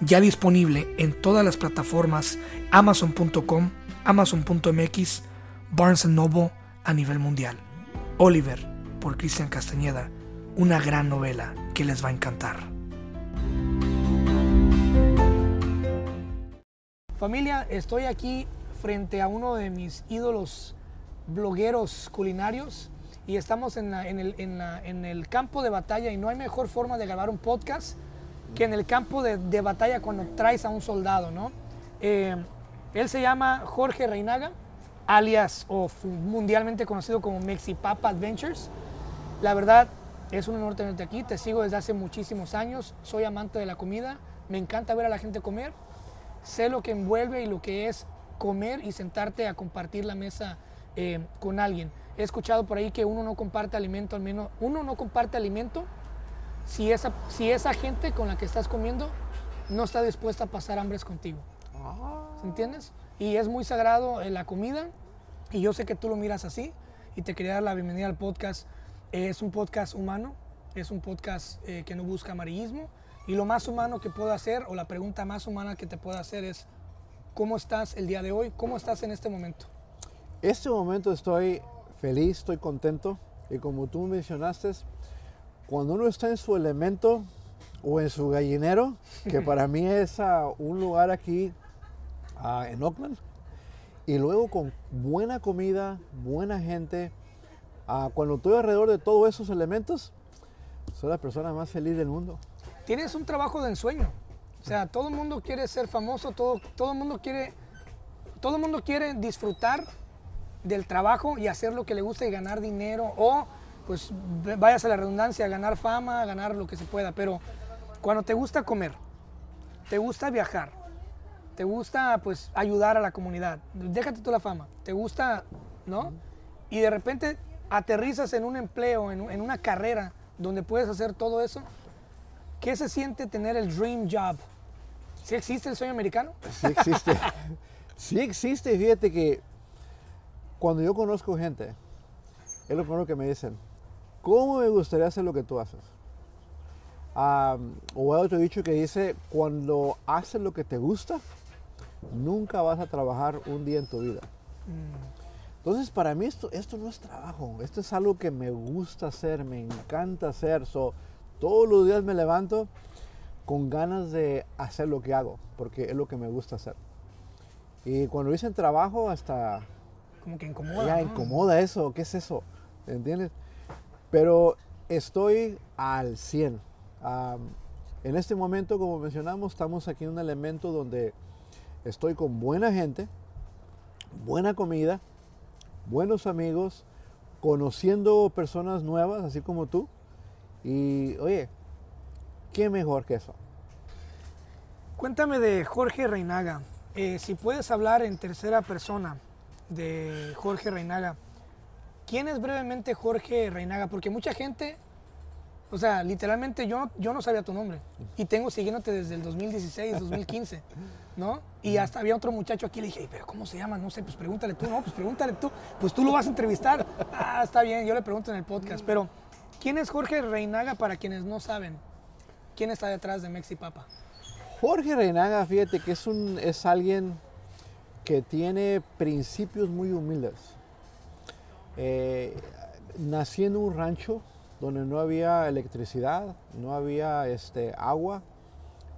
ya disponible en todas las plataformas amazon.com, amazon.mx, Barnes Noble a nivel mundial. Oliver, por Cristian Castañeda, una gran novela que les va a encantar. Familia, estoy aquí frente a uno de mis ídolos blogueros culinarios y estamos en, el, campo de batalla y no hay mejor forma de grabar un podcast que en el campo de, batalla cuando traes a un soldado, ¿no? Eh, él se llama Jorge Reinaga, alias o mundialmente conocido como Mexipapa Adventures. La verdad, es un honor tenerte aquí, te sigo desde hace muchísimos años, soy amante de la comida, me encanta ver a la gente comer, sé lo que envuelve y lo que es comer y sentarte a compartir la mesa eh, con alguien. He escuchado por ahí que uno no comparte alimento, al menos uno no comparte alimento si esa, si esa gente con la que estás comiendo no está dispuesta a pasar hambres contigo. Ah. ¿Entiendes? Y es muy sagrado eh, la comida y yo sé que tú lo miras así y te quería dar la bienvenida al podcast. es un podcast humano, es un podcast eh, que no busca amarillismo y lo más humano que puedo hacer o la pregunta más humana que te puedo hacer es ¿cómo estás el día de hoy? ¿Cómo estás en este momento? Este momento estoy feliz, estoy contento y como tú mencionaste, cuando uno está en su elemento o en su gallinero, que para mí es ah, un lugar aquí ah, en Oakland, y luego con buena comida, buena gente, ah, cuando estoy alrededor de todos esos elementos, soy la persona más feliz del mundo. Tienes un trabajo de ensueño. O sea, todo el mundo quiere ser famoso, todo, todo el mundo quiere todo el mundo quiere disfrutar del trabajo y hacer lo que le gusta y ganar dinero o pues vayas a la redundancia, ganar fama, ganar lo que se pueda, pero cuando te gusta comer, te gusta viajar, te gusta pues ayudar a la comunidad, déjate tú la fama, te gusta, ¿no? Y de repente aterrizas en un empleo, en, en una carrera donde puedes hacer todo eso, ¿qué se siente tener el dream job? ¿Sí existe el sueño americano? Sí existe. sí existe, fíjate que cuando yo conozco gente, es lo primero que me dicen, ¿Cómo me gustaría hacer lo que tú haces? o hay otro dicho que dice, cuando haces lo que te gusta, nunca vas a trabajar un día en tu vida. Mm. Entonces, para mí esto, esto no es trabajo, esto es algo que me gusta hacer, me encanta hacer. todos los días me levanto con ganas de hacer lo que hago, porque es lo que me gusta hacer. Y cuando dicen trabajo, hasta... Como que incomoda. Ya, incomoda eso, ¿qué es eso? ¿Entiendes? Pero estoy al 100. en este momento, como mencionamos, estamos aquí en un elemento donde estoy con buena gente, buena comida, buenos amigos, conociendo personas nuevas, así como tú. Y oye, ¿qué mejor que eso? Cuéntame de Jorge Reinaga. Eh, si puedes hablar en tercera persona de Jorge Reinaga, ¿Quién es brevemente Jorge Reinaga? Porque mucha gente, o sea, literalmente yo, yo no sabía tu nombre y tengo siguiéndote desde el 2016, 2015, ¿no? Y hasta había otro muchacho aquí, le dije, pero ¿cómo se llama? No sé, pues pregúntale tú, no, pues pregúntale tú, pues tú lo vas a entrevistar. Ah, está bien, yo le pregunto en el podcast, pero ¿quién es Jorge Reinaga para quienes no saben? ¿Quién está detrás de Mexi Papa? Jorge Reinaga, fíjate que es, un, es alguien que tiene principios muy humildes eh, nací en un rancho donde no había electricidad, no había este, agua,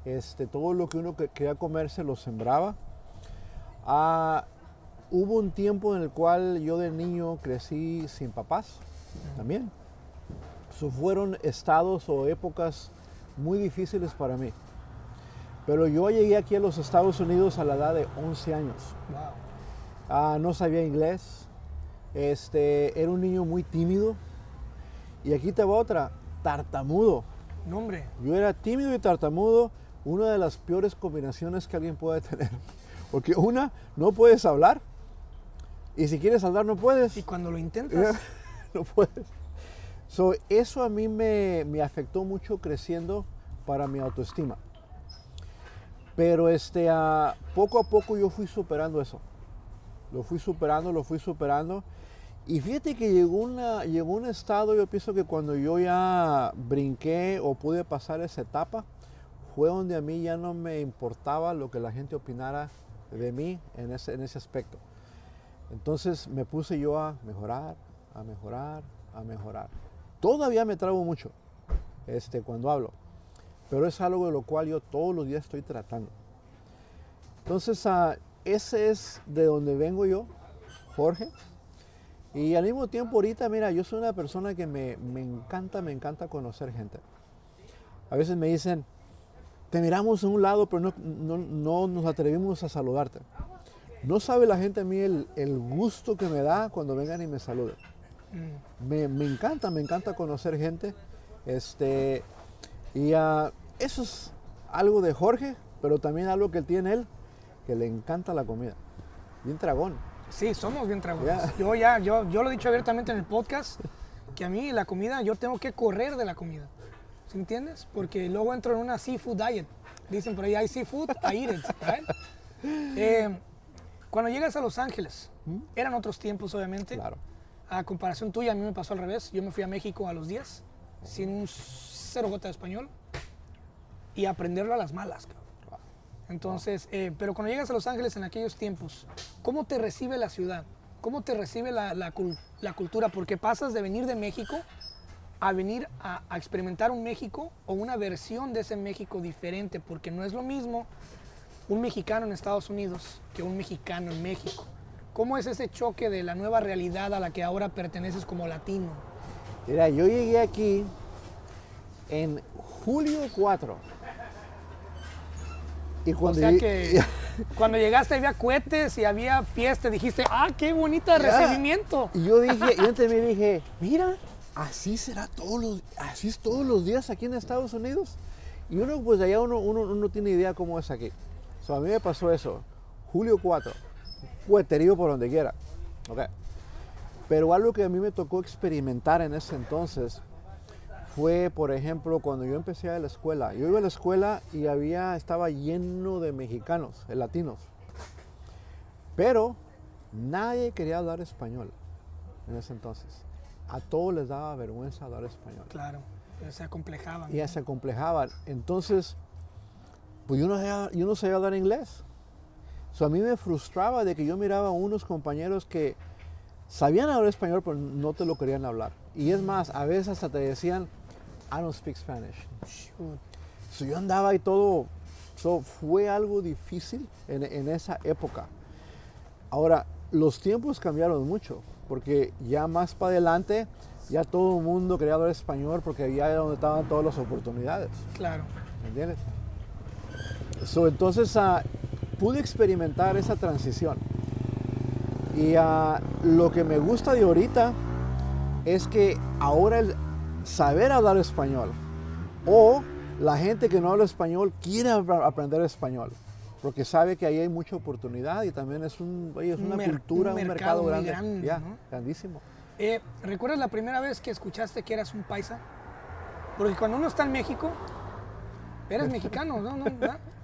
este, todo lo que uno quería comer se lo sembraba. Ah, hubo un tiempo en el cual yo de niño crecí sin papás también. fueron estados o épocas muy difíciles para mí. Pero yo llegué aquí a los Estados Unidos a la edad de 11 años. Ah, no sabía inglés, este, era un niño muy tímido. Y aquí te va otra, tartamudo. Nombre. Yo era tímido y tartamudo, una de las peores combinaciones que alguien puede tener. Porque una, no puedes hablar. Y si quieres hablar, no puedes. Y cuando lo intentas, no puedes. So, eso a mí me, me afectó mucho creciendo para mi autoestima. Pero este, ah, poco a poco yo fui superando eso. Lo fui superando, lo fui superando. Y fíjate que llegó, una, llegó un estado, yo pienso que cuando yo ya brinqué o pude pasar esa etapa, fue donde a mí ya no me importaba lo que la gente opinara de mí en ese, en ese aspecto. Entonces me puse yo a mejorar, a mejorar, a mejorar. Todavía me trago mucho este, cuando hablo, pero es algo de lo cual yo todos los días estoy tratando. Entonces, uh, ese es de donde vengo yo, Jorge. Y al mismo tiempo ahorita, mira, yo soy una persona que me, me encanta, me encanta conocer gente. A veces me dicen, te miramos en un lado, pero no, no, no, nos atrevimos a saludarte. No sabe la gente a mí el, el gusto que me da cuando vengan y me saluden. Mm. Me, me, encanta, me encanta conocer gente. Este, y uh, eso es algo de Jorge, pero también algo que tiene él, que le encanta la comida. Bien dragón. Sí, somos bien dragones. Yo ya, yo, yo lo he dicho abiertamente en el podcast, que a mí la comida, yo tengo que correr de la comida. ¿Sí entiendes? Porque luego entro en una seafood diet. Dicen por ahí, hay seafood, I eat it. Eh, cuando llegas a Los Ángeles, ¿Mm? eran otros tiempos, obviamente. Claro. A comparación tuya, a mí me pasó al revés. Yo me fui a México a los 10, sin un cero gota de español, y aprenderlo a las malas. Entonces, eh, pero cuando llegas a Los Ángeles en aquellos tiempos, ¿cómo te recibe la ciudad? ¿Cómo te recibe la, la, la cultura? Porque pasas de venir de México a venir a, a, experimentar un México o una versión de ese México diferente, porque no es lo mismo un mexicano en Estados Unidos que un mexicano en México. ¿Cómo es ese choque de la nueva realidad a la que ahora perteneces como latino? Mira, yo llegué aquí en julio 4. Y cuando o sea que cuando llegaste había cohetes y había fiesta, dijiste, ah, qué bonito recibimiento. Y yo dije, yo me dije, mira, así será todos los, así es todos los días aquí en Estados Unidos. Y uno, pues allá uno, uno, uno tiene idea cómo es aquí. So, a mí me pasó eso, julio 4, fueterío por donde quiera. Okay. Pero algo que a mí me tocó experimentar en ese entonces fue, por ejemplo, cuando yo empecé a la escuela. Yo iba a la escuela y había, estaba lleno de mexicanos, de latinos. Pero nadie quería hablar español en ese entonces. A todos les daba vergüenza hablar español. Claro, se acomplejaban. Y se acomplejaban. Entonces, pues yo no sabía, yo no sabía hablar inglés. So, a mí me frustraba de que yo miraba a unos compañeros que sabían hablar español, pero no te lo querían hablar. Y es más, a veces hasta te decían, I don't speak Spanish. So, yo andaba y todo, so, fue algo difícil en, en, esa época. Ahora, los tiempos cambiaron mucho, porque ya más para adelante, ya todo el mundo quería hablar español porque allá era donde estaban todas las oportunidades. Claro. ¿Me entiendes? So, entonces, uh, pude experimentar esa transición. Y uh, lo que me gusta de ahorita es que ahora el saber hablar español o la gente que no habla español quiere aprender español porque sabe que ahí hay mucha oportunidad y también es, un, es una Mer cultura, un, un mercado, grande, grande ya, ¿no? grandísimo. Eh, ¿Recuerdas la primera vez que escuchaste que eras un paisa? Porque cuando uno está en México, eres mexicano, ¿no? ¿No?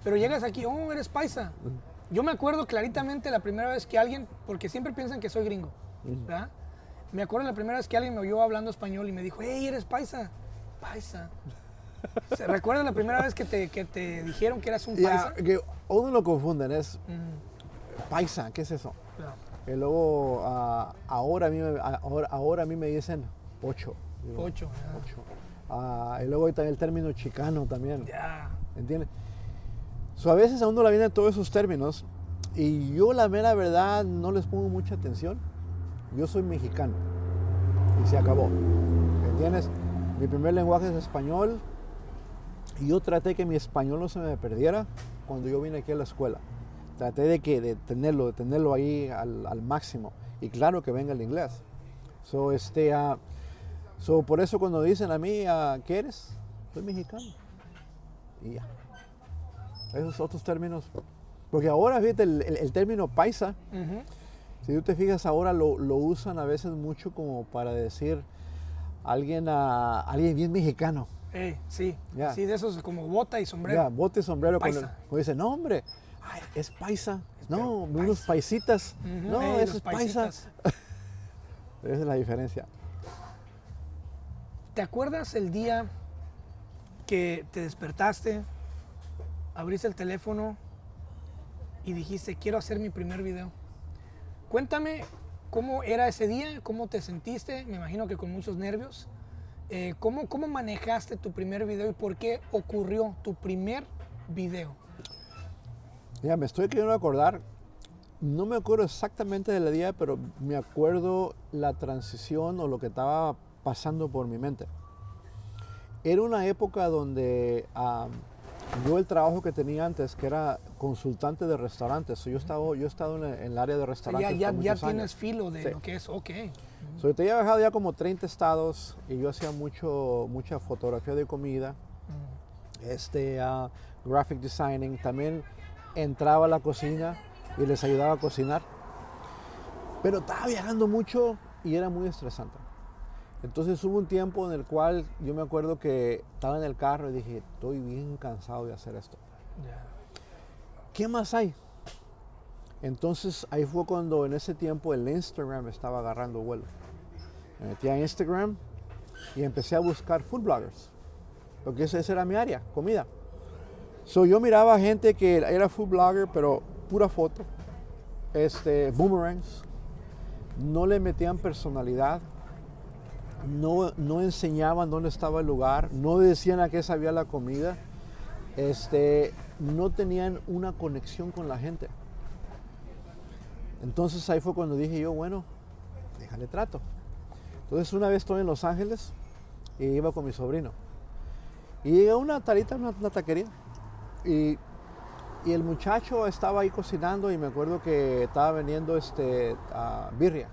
Pero llegas aquí, oh, eres paisa. Yo me acuerdo claritamente la primera vez que alguien, porque siempre piensan que soy gringo, ¿verdad? Me acuerdo la primera vez que alguien me oyó hablando español y me dijo, hey, eres paisa. Paisa. ¿Recuerdas la primera vez que te, que te, dijeron que eras un paisa? Yeah, que uno lo confunden, es mm. paisa, ¿qué es eso? Y luego uh, ahora, a mí, ahora, ahora, a mí me dicen pocho. Digo, pocho. pocho. Uh, y luego está el término chicano también. Ya. ¿Entiendes? So, a veces a uno le vienen todos esos términos y yo la mera verdad no les pongo mucha atención. Yo soy mexicano y se acabó. ¿Entiendes? Mi primer lenguaje es español y yo traté que mi español no se me perdiera cuando yo vine aquí a la escuela. Traté de, que, de tenerlo, de tenerlo ahí al, máximo. Y claro que venga el inglés. So, este, so, por eso cuando dicen a mí, uh, ¿qué eres? Soy mexicano. Y ya. esos otros términos. Porque ahora, fíjate, el, término paisa. Si tú te fijas ahora lo, lo usan a veces mucho como para decir alguien, a, alguien bien mexicano. Ey, sí, Ya. sí, de esos como bota y sombrero. Ya, bote y sombrero. Paisa. cuando dice, no, hombre, ay, es paisa. Es no, paisa. unos paisitas. No, ey, eso es paisa. Esa es la diferencia. ¿Te acuerdas el día que te despertaste, abriste el teléfono y dijiste, quiero hacer mi primer video? Cuéntame cómo era ese día, cómo te sentiste, me imagino que con muchos nervios. Eh, ¿cómo, ¿Cómo manejaste tu primer video y por qué ocurrió tu primer video? Ya, me estoy queriendo acordar. No me acuerdo exactamente del día, pero me acuerdo la transición o lo que estaba pasando por mi mente. Era una época donde yo el trabajo que tenía antes, que era consultante de restaurantes, so yo, estaba, yo he estado en el, área de restaurantes. ya ya, por ya tienes años. filo de Sí. lo que es, ok. So, yo había viajado ya como 30 estados y yo hacía mucho, mucha fotografía de comida, este, ah, graphic designing. También entraba a la cocina y les ayudaba a cocinar. Pero estaba viajando mucho y era muy estresante. Entonces hubo un tiempo en el cual yo me acuerdo que estaba en el carro y dije, estoy bien cansado de hacer esto. ¿Qué más hay? Entonces ahí fue cuando en ese tiempo el Instagram estaba agarrando vuelo. Me metí a Instagram y empecé a buscar food bloggers. Porque esa, esa era mi área, comida. So yo miraba gente que era food blogger, pero pura foto. Este, boomerangs. No le metían personalidad. No, no enseñaban dónde estaba el lugar. No decían a qué sabía la comida. Este, no tenían una conexión con la gente. Entonces ahí fue cuando dije yo, bueno, déjale trato. Entonces una vez estoy en Los Ángeles y iba con mi sobrino. Y una tarita, una, taquería. Y, y el muchacho estaba ahí cocinando y me acuerdo que estaba vendiendo este, birria,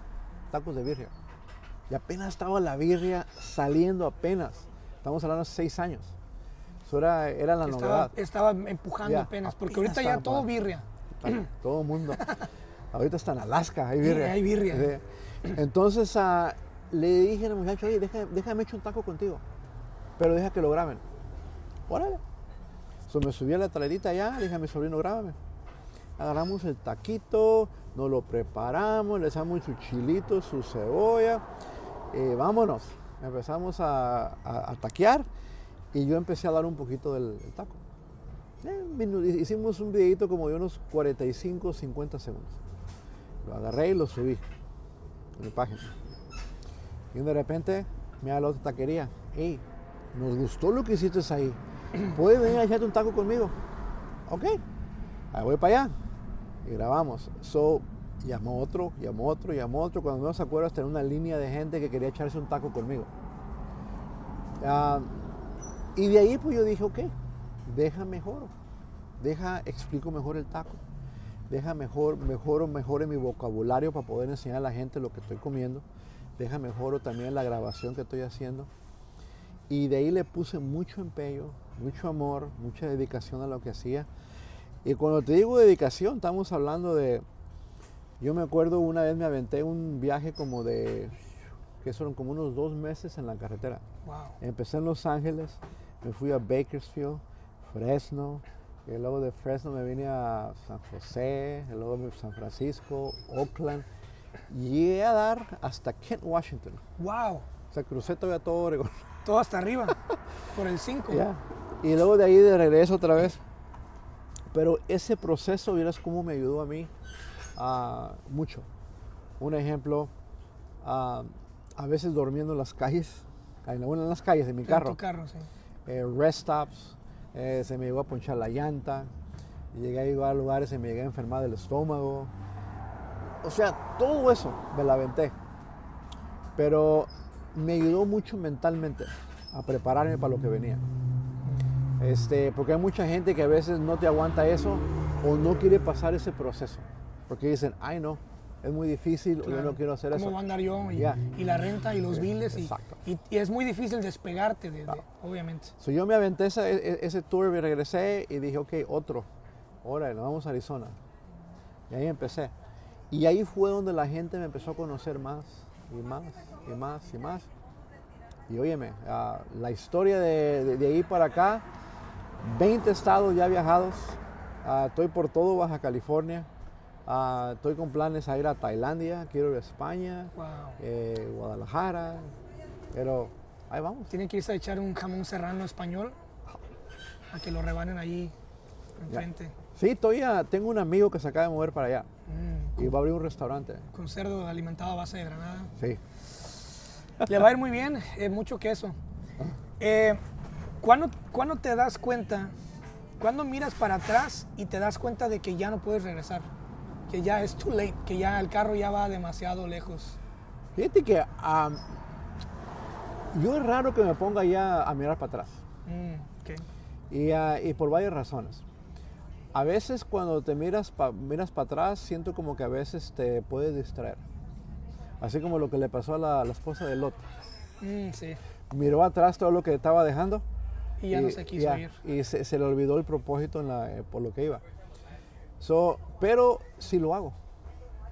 tacos de birria. Y apenas estaba la birria saliendo apenas. Estamos hablando de seis años. Eso era, era la Estaba, novedad. estaba empujando Ya, apenas, porque apenas ahorita ya todo birria. Está- todo el mundo. Ahorita está en Alaska, hay Sí, birria. hay birria. Sí. Entonces ah, le dije al muchacho, oye, deja- déjame echar un taco contigo, pero deja que lo graben. Órale. So, me subí a la talerita allá, le dije a mi sobrino, grábame. Agarramos el taquito, nos lo preparamos, le echamos su chilito, su cebolla, y vámonos. Empezamos a, a- taquear y yo empecé a dar un poquito del, taco. Eh, hicimos un videito como de unos 45, 50 segundos. Lo agarré y lo subí a mi página. Y de repente me da la otra taquería. Hey, nos gustó lo que hiciste ahí. ¿Puedes venir a echarte un taco conmigo? Ok. Ahí voy para allá. Y grabamos. So, llamó otro, llamó otro, llamó otro. Cuando menos se acuerdas, tenía una línea de gente que quería echarse un taco conmigo. Ah, y de ahí pues yo dije, ok, deja mejor, deja, explico mejor el taco, deja mejor, mejoro, mejore mi vocabulario para poder enseñar a la gente lo que estoy comiendo, deja mejoro también la grabación que estoy haciendo. Y de ahí le puse mucho empeño, mucho amor, mucha dedicación a lo que hacía. Y cuando te digo dedicación, estamos hablando de, yo me acuerdo una vez me aventé un viaje como de, que fueron como unos dos meses en la carretera. Wow. Empecé en Los Ángeles, me fui a Bakersfield, Fresno, y luego de Fresno me vine a San José, y luego a San Francisco, Oakland. Llegué a dar hasta Kent, Washington. Wow. O sea, crucé todavía todo Oregón. Todo hasta arriba. por el 5. Ya. Y luego de ahí de regreso otra vez. Pero ese proceso, vieras cómo me ayudó a mí ah, mucho. Un ejemplo, ah, a veces durmiendo en las calles, en, la- en las calles, en mi En carro. tu carro, sí. eh, rest stops, eh, se me llegó a ponchar la llanta, llegué a llegar a lugares y me llegué a enfermar del estómago. O sea, todo eso me la aventé. Pero me ayudó mucho mentalmente a prepararme para lo que venía. Este, porque hay mucha gente que a veces no te aguanta eso o no quiere pasar ese proceso. Porque dicen, ay no, es muy difícil, o yo Claro. no quiero hacer ¿Cómo eso. va a andar yo? Y, Ya. y la renta y los biles. Y, y, y es muy difícil despegarte, de, de- obviamente. So, yo me aventé esa- e- ese tour, me regresé y dije, ok, otro. Ahora, nos vamos a Arizona. Y ahí empecé. Y ahí fue donde la gente me empezó a conocer más y más y más y más. Y óyeme, ah, la historia de, de- de ahí para acá, 20 estados ya viajados. Ah, estoy por todo Baja California. Ah, estoy con planes a ir a Tailandia, quiero ir a España, Wow. eh, Guadalajara. Pero ahí vamos. Tienen que irse a echar un jamón serrano español a que lo rebanen ahí enfrente. Sí, estoy a- tengo un amigo que se acaba de mover para allá Mm, y va a abrir un restaurante. con cerdo alimentado a base de granada. Sí. Le va a ir muy bien, eh, mucho queso. Eh, ¿cuándo, cuándo te das cuenta, cuándo miras para atrás y te das cuenta de que ya no puedes regresar? Que ya es too late, que ya el carro ya va demasiado lejos. Fíjate que yo es raro que me ponga ya a mirar para atrás Mm, y, ah, y por varias razones. A veces cuando te miras para miras para atrás siento como que a veces te puedes distraer. Así como lo que le pasó a la, la esposa de Lot. Mm, sí, Miró atrás todo lo que estaba dejando y ya no se quiso ya, ir. y se, se le olvidó el propósito en la- eh, por lo que iba. Pero sí lo hago.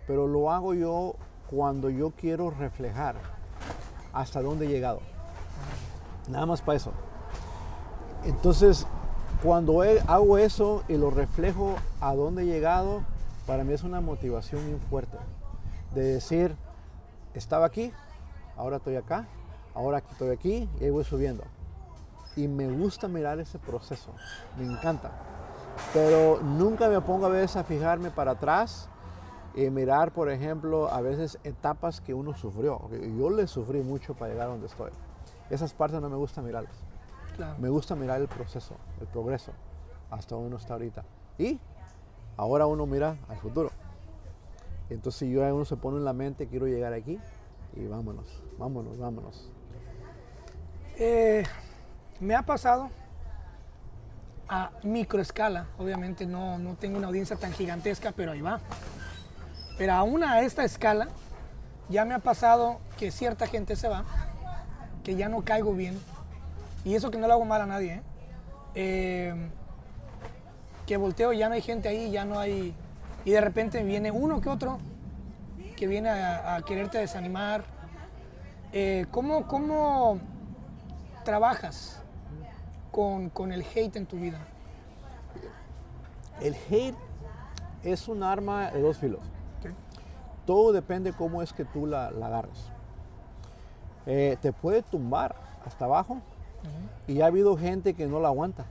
Pero lo hago yo cuando yo quiero reflejar hasta dónde he llegado. Nada más para eso. Entonces, cuando hago eso y lo reflejo a dónde he llegado, para mí es una motivación bien fuerte. De decir, estaba aquí, ahora estoy acá, ahora estoy aquí y ahí voy subiendo. Y me gusta mirar ese proceso, me encanta. Pero nunca me pongo a veces a fijarme para atrás y mirar, por ejemplo, a veces etapas que uno sufrió. Yo le sufrí mucho para llegar a donde estoy. Esas partes no me gusta mirarlas. Claro. Me gusta mirar el proceso, el progreso, hasta donde uno está ahorita. Y ahora uno mira al futuro. Entonces yo uno se pone en la mente, quiero llegar aquí y vámonos, vámonos, vámonos. Eh, me ha pasado a microescala, obviamente no, no tengo una audiencia tan gigantesca, pero ahí va. Pero aún a esta escala, ya me ha pasado que cierta gente se va, que ya no caigo bien, y eso que no le hago mal a nadie, ¿eh? Eh, que volteo, ya no hay gente ahí, ya no hay... Y de repente viene uno que otro que viene a, quererte desanimar. Eh, ¿cómo, ¿Cómo trabajas con, con el hate en tu vida? El hate es un arma de dos filos. Todo depende cómo es que tú la, la agarres. Eh, te puede tumbar hasta abajo y ha habido gente que no la aguanta.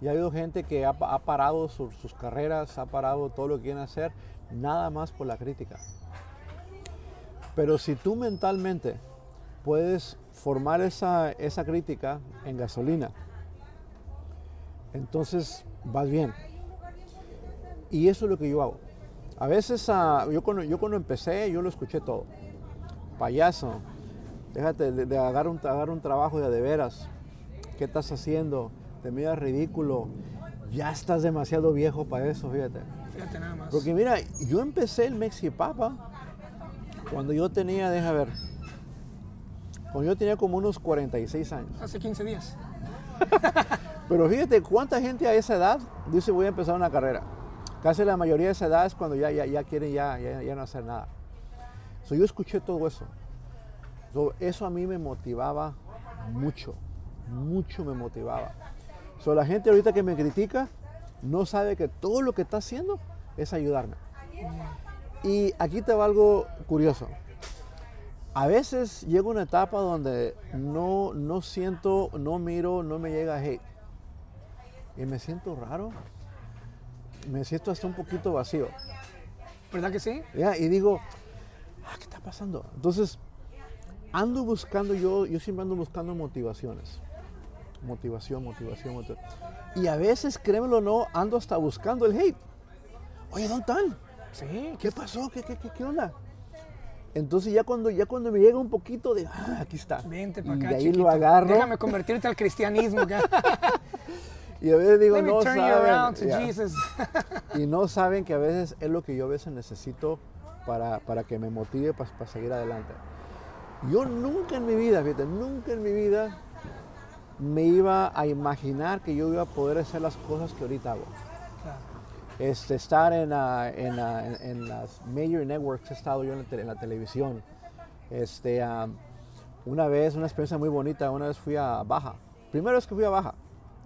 Y ha habido gente que ha, pa- ha parado sus- sus carreras, ha parado todo lo que quieren hacer, nada más por la crítica. Pero si tú mentalmente puedes formar esa, esa crítica en gasolina, entonces vas bien. Y eso es lo que yo hago. A veces, ah, yo, cuando, yo cuando empecé, yo lo escuché todo. Payaso, déjate de, de agarrar, un, agarrar un trabajo de de veras. ¿Qué estás haciendo? Te miras ridículo. Ya estás demasiado viejo para eso, fíjate. Fíjate nada más. Porque mira, yo empecé el Mexipapa cuando yo tenía, deja ver, cuando yo tenía como unos 46 años. Hace 15 días. Pero fíjate cuánta gente a esa edad dice voy a empezar una carrera. Casi la mayoría de esa edad es cuando ya, ya, ya quieren ya, ya, no hacer nada. So, yo escuché todo eso. So, eso a mí me motivaba mucho, mucho me motivaba. So, la gente ahorita que me critica no sabe que todo lo que está haciendo es ayudarme. Y aquí te va algo curioso. A veces llega una etapa donde no, no siento, no miro, no me llega hate. Y me siento raro. Me siento hasta un poquito vacío. ¿Verdad que sí? ¿ya? Y digo, ah, ¿qué está pasando? Entonces, ando buscando, yo, yo siempre ando buscando motivaciones. Motivación, motivación, motivación. Y a veces, créemelo o no, ando hasta buscando el hate. Oye, ¿dónde están? Sí. ¿Qué pasó? ¿Qué, qué, qué, qué onda? Entonces ya cuando, ya cuando me llega un poquito de, ah, aquí está. Vente para y acá, de ahí chiquito. lo agarro. Déjame convertirte al cristianismo. Y a veces digo, no saben. Y no saben que a veces es lo que yo a veces necesito para, para que me motive para, para seguir adelante. Yo nunca en mi vida, fíjate, nunca en mi vida me iba a imaginar que yo iba a poder hacer las cosas que ahorita hago. Este, estar en, en, la- en- en las major networks, he estado yo en la, televisión. Este, una vez, una experiencia muy bonita, una vez fui a Baja. Primera vez que fui a Baja,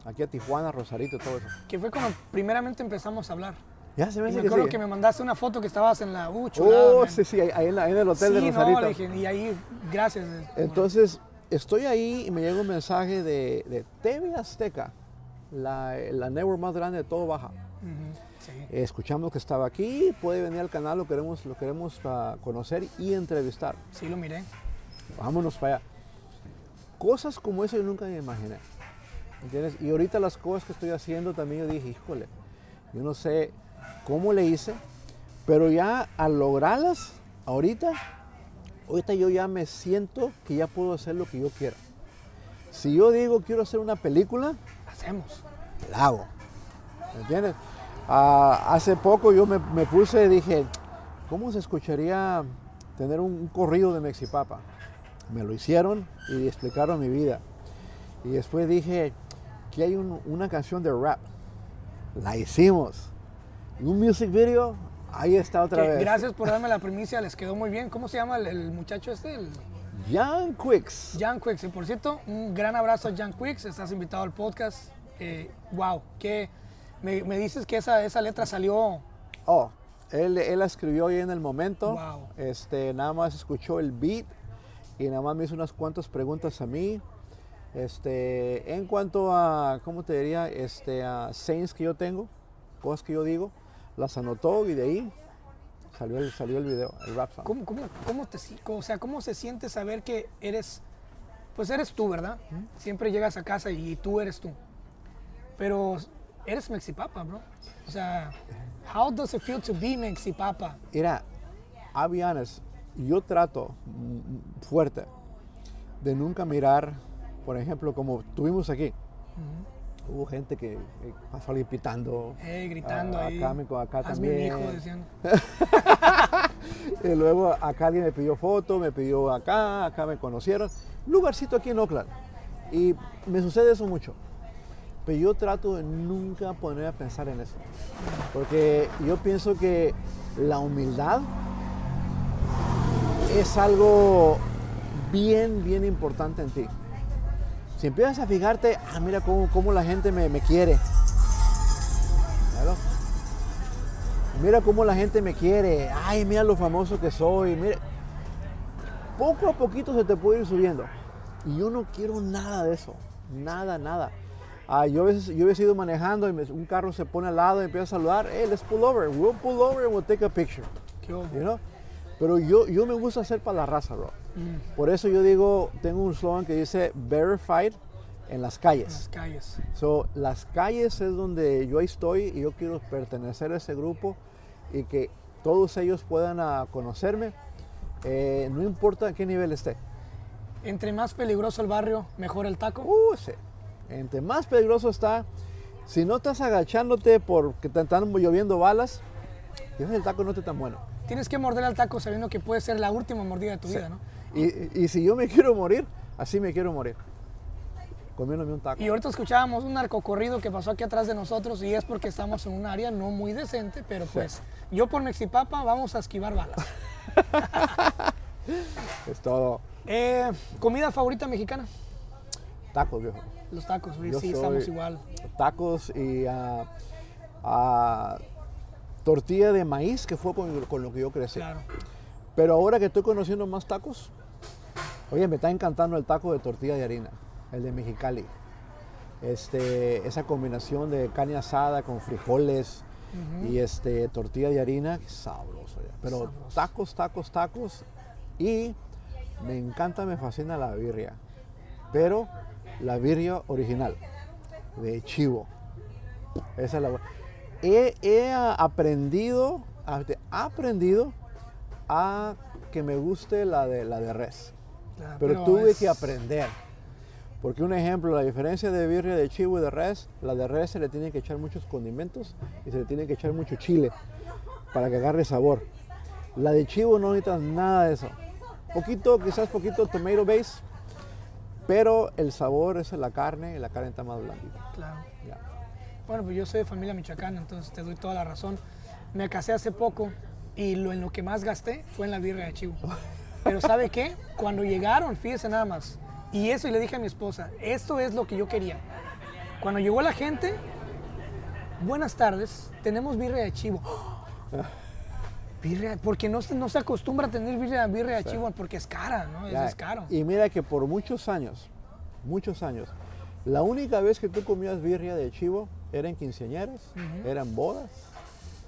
aquí a Tijuana, Rosarito, todo eso. Que fue cuando primeramente empezamos a hablar. Ya se me Y hace me que acuerdo que me mandaste una foto que estabas en la chulada, Oh, man. sí, sí, ahí, ahí en, la- ahí en el hotel de Sí, Rosarito. no, le dije, y ahí, gracias. eh, Entonces, estoy ahí y me llega un mensaje de, de TV Azteca, la, la network más grande de todo Baja. Ujú, sí. Escuchamos que estaba aquí, puede venir al canal, lo queremos, lo queremos ah, conocer y entrevistar. Sí, lo miré. Vámonos para allá. Cosas como eso yo nunca me imaginé. Y ahorita las cosas que estoy haciendo también yo dije, híjole, yo no sé cómo le hice, pero ya al lograrlas, ahorita, ahorita yo ya me siento que ya puedo hacer lo que yo quiera. Si yo digo quiero hacer una película, Hacemos. la hago. ¿Me entiendes? Ah, hace poco yo me, me puse, dije, ¿cómo se escucharía tener un, un corrido de Mexipapa? Me lo hicieron y explicaron mi vida. Y después dije, que hay un- una canción de rap. La hicimos. Y un music video, ahí está otra Que vez. gracias por darme la primicia, les quedó muy bien. ¿Cómo se llama el, el muchacho este? El Jan Quicks. Jan Quicks. Y por cierto, un gran abrazo a Jan Quicks. Estás invitado al podcast. Eh, wow, que me, me dices que esa, esa letra salió. Oh, él, él la escribió ahí en el momento. Wow. Este, nada más escuchó el beat y nada más me hizo unas cuantas preguntas a mí. Este, en cuanto a, ¿cómo te diría? Este, a sayings que yo tengo, cosas que yo digo, las anotó y de ahí salió el, salió el video, el rap song. ¿Cómo, cómo, cómo te, o sea, ¿Cómo se siente saber que eres, pues eres tú, ¿verdad? Siempre llegas a casa y tú eres tú. Pero eres Mexipapa, bro. O sea, how does it feel to be Mexipapa? Mira, I'll be honest, yo trato fuerte de nunca mirar, por ejemplo, como tuvimos aquí. Hubo gente que eh, pasó ahí pitando. Eh, gritando ah, ahí. Acá, me- acá también. hijo, decían. Y luego acá alguien me pidió foto, me pidió acá, acá me conocieron. Un lugarcito aquí en Oakland. Y me sucede eso mucho. Pero yo trato de nunca poner a pensar en eso. Porque yo pienso que la humildad es algo bien, bien importante en ti. Si empiezas a fijarte, ah, mira cómo, cómo la gente me, me quiere. Claro. Mira cómo la gente me quiere. Ay, mira lo famoso que soy. Mira. Poco a poquito se te puede ir subiendo. Y yo no quiero nada de eso. Nada, nada. Ah, yo, a veces, yo he ido manejando y me- un carro se pone al lado y empieza a saludar. Hey, let's pull over. We'll pull over and we'll take a picture. Qué. You know? Pero yo, yo me gusta hacer para la raza, bro. Mm, Por eso yo digo, tengo un slogan que dice verified en las calles. las calles. So, las calles es donde yo estoy y yo quiero pertenecer a ese grupo y que todos ellos puedan ah, conocerme, eh, no importa a qué nivel esté. Entre más peligroso el barrio, mejor el taco. Uh, sí. Entre más peligroso está, si no estás agachándote porque te están lloviendo balas, el taco no esté tan bueno. Tienes que morder al taco sabiendo que puede ser la última mordida de tu vida, ¿no? Y, y si yo me quiero morir, así me quiero morir. Comiéndome un taco. Y ahorita escuchábamos un narcocorrido que pasó aquí atrás de nosotros y es porque estamos en un área no muy decente, pero pues yo por Mexipapa vamos a esquivar balas. Es todo. Eh, ¿Comida favorita mexicana? Tacos, viejo. Los tacos, Yo sí, soy- estamos igual. tacos y ah, ah, tortilla de maíz, que fue con, con lo que yo crecí. Claro. Pero ahora que estoy conociendo más tacos, oye, me está encantando el taco de tortilla de harina, el de Mexicali. Este, esa combinación de carne asada con frijoles y este, tortilla de harina, qué sabroso. ya. Pero Sabroso. tacos, tacos, tacos. Y me encanta, me fascina la birria. Pero la birria original, de chivo. Esa es la He, he ah, aprendido, ah, aprendido a que me guste la de, la de res. Claro, Pero, tuve es- que aprender. Porque un ejemplo, la diferencia de birria de chivo y de res, la de res se le tiene que echar muchos condimentos y se le tiene que echar mucho chile para que agarre sabor. La de chivo no necesitas nada de eso. Poquito, quizás poquito tomato base, pero el sabor es la carne y la carne está más blandita. Claro. Bueno, pues yo soy de familia michoacana, entonces te doy toda la razón. Me casé hace poco y lo en lo que más gasté fue en la birria de chivo. Pero ¿sabe qué? Cuando llegaron, fíjese nada más. Y eso, y le dije a mi esposa, esto es lo que yo quería. Cuando llegó la gente, buenas tardes, tenemos birria de chivo. Birria, porque no se, no se acostumbra a tener birria, birria de chivo porque es cara, ¿no? Ya. es caro. Y mira que por muchos años, muchos años, la única vez que tú comías birria de chivo era en quinceañeras, eran bodas,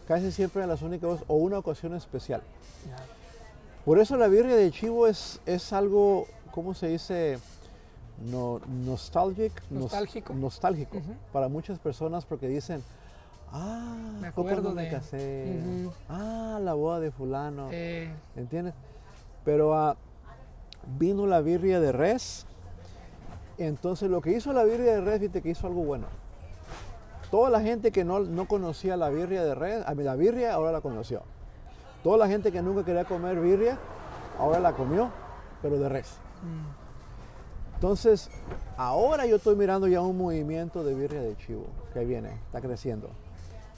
casi siempre eran las únicas o una ocasión especial. Por eso la birria de chivo es, es algo, ¿cómo se dice? No, nostalgic, nos- Nostálgico. nostálgico para muchas personas porque dicen, ah, Me acuerdo me de- ah, la boda de fulano. Eh, ¿Entiendes? Pero ah, vino la birria de res. Entonces lo que hizo la birria de res, fíjate que hizo algo bueno. Toda la gente que no, no conocía la birria de res, a mí la birria ahora la conoció. Toda la gente que nunca quería comer birria, ahora la comió, pero de res. Entonces, ahora yo estoy mirando ya un movimiento de birria de chivo que viene, está creciendo.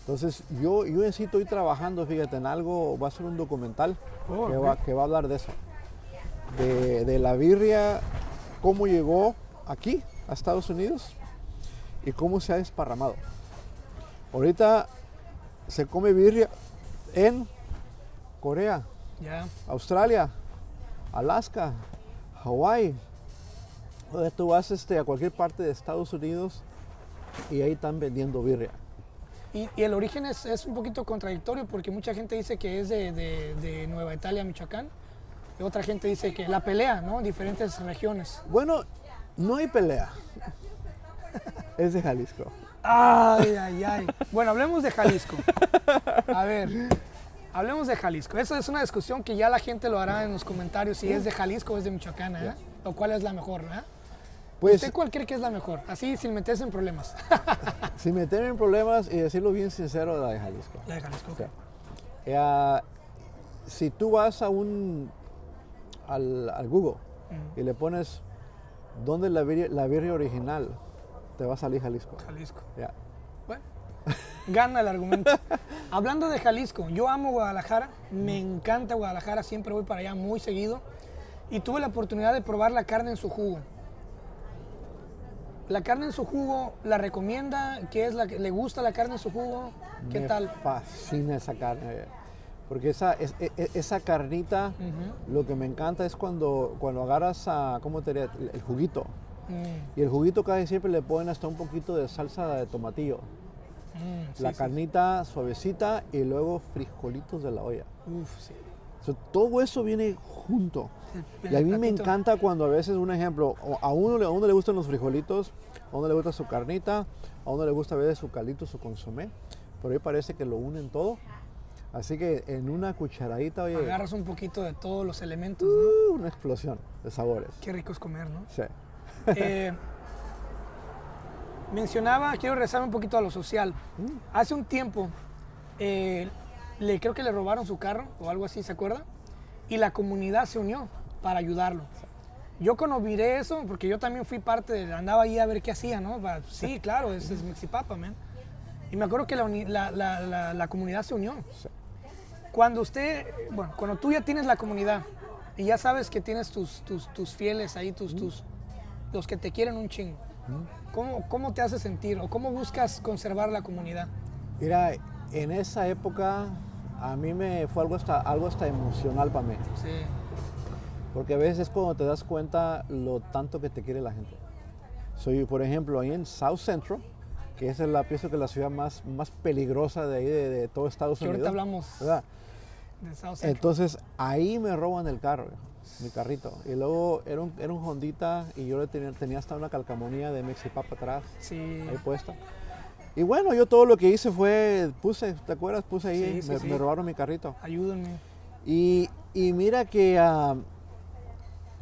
Entonces, yo, yo en sí estoy trabajando, fíjate, en algo, va a ser un documental Oh, que, va, que va a hablar de eso. De, de la birria, cómo llegó aquí, a Estados Unidos, y cómo se ha desparramado. Ahorita se come birria en Corea. Australia, Alaska, Hawái. O sea, Tú vas este, a cualquier parte de Estados Unidos y ahí están vendiendo birria. Y, y el origen es, es un poquito contradictorio porque mucha gente dice que es de, de- de Nueva Italia, Michoacán. Y otra gente dice que la pelea, ¿no? Diferentes regiones. Bueno, no hay pelea. Es de Jalisco. Ay, ay, ay. Bueno, hablemos de Jalisco. A ver, hablemos de Jalisco. Eso es una discusión que ya la gente lo hará en los comentarios si es de Jalisco o es de Michoacán, ¿eh? O cuál es la mejor, ¿eh? Pues, ¿Usted cuál cree que es la mejor? Así, sin meterse en problemas. sin meterme en problemas y decirlo bien sincero, la de Jalisco. La de Jalisco. O sea, eh, si tú vas a un al, al Google y le pones dónde la birria, la birria original, te va a salir Jalisco. Jalisco. Ya. Bueno, gana el argumento. Hablando de Jalisco, yo amo Guadalajara, me encanta Guadalajara, siempre voy para allá muy seguido. Y tuve la oportunidad de probar la carne en su jugo. La carne en su jugo, ¿la recomienda? ¿Qué es la que le gusta la carne en su jugo? ¿Qué me tal? fascina esa carne. Porque esa, es- e- e- esa carnita, lo que me encanta es cuando, cuando agarras a, ¿cómo te diría? El juguito. Mm, Y el juguito casi siempre le ponen hasta un poquito de salsa de tomatillo. mm, la sí. carnita suavecita y luego frijolitos de la olla. Uf, sí. O sea, todo eso viene junto. El- Y a mí me encanta cuando a veces, un ejemplo, a uno, a uno le gustan los frijolitos, a uno le gusta su carnita, a uno le gusta a veces su caldito, su consomé, pero ahí parece que lo unen todo. Así que en una cucharadita, oye, Agarras un poquito de todos los elementos, ¿no? uh, una explosión de sabores. Qué rico es comer, ¿no? Sí. Eh, mencionaba, quiero regresar un poquito a lo social. Hace un tiempo, eh, le, creo que le robaron su carro o algo así, ¿se acuerda? Y la comunidad se unió para ayudarlo. Yo cuando miré eso, porque yo también fui parte de, andaba ahí a ver qué hacía, ¿no? Para- sí, claro, ese es Mexipapa, man. Y me acuerdo que la, uni- la- la- la- la comunidad se unió. Cuando usted, bueno, cuando tú ya tienes la comunidad y ya sabes que tienes tus, tus, tus fieles ahí, tus, tus, los que te quieren un chingo, ¿cómo, ¿cómo te hace sentir o cómo buscas conservar la comunidad? Mira, en esa época a mí me fue algo hasta, algo hasta emocional para mí. Sí, Porque a veces es cuando te das cuenta lo tanto que te quiere la gente. Soy, por ejemplo, ahí en South Central, que es la, pienso que la ciudad más, más peligrosa de ahí, de, de todo Estados que Unidos. ahorita hablamos ¿verdad? de South Central. Entonces, ahí me roban el carro, mi carrito. Y luego era un, era un Hondita y yo le tenía, tenía hasta una calcamonía de Mexipapa atrás, Sí, ahí puesta. Y bueno, yo todo lo que hice fue, puse, ¿te acuerdas? Puse ahí, Sí, sí, me, sí. me robaron mi carrito. ayúdenme. Y, y mira que ah,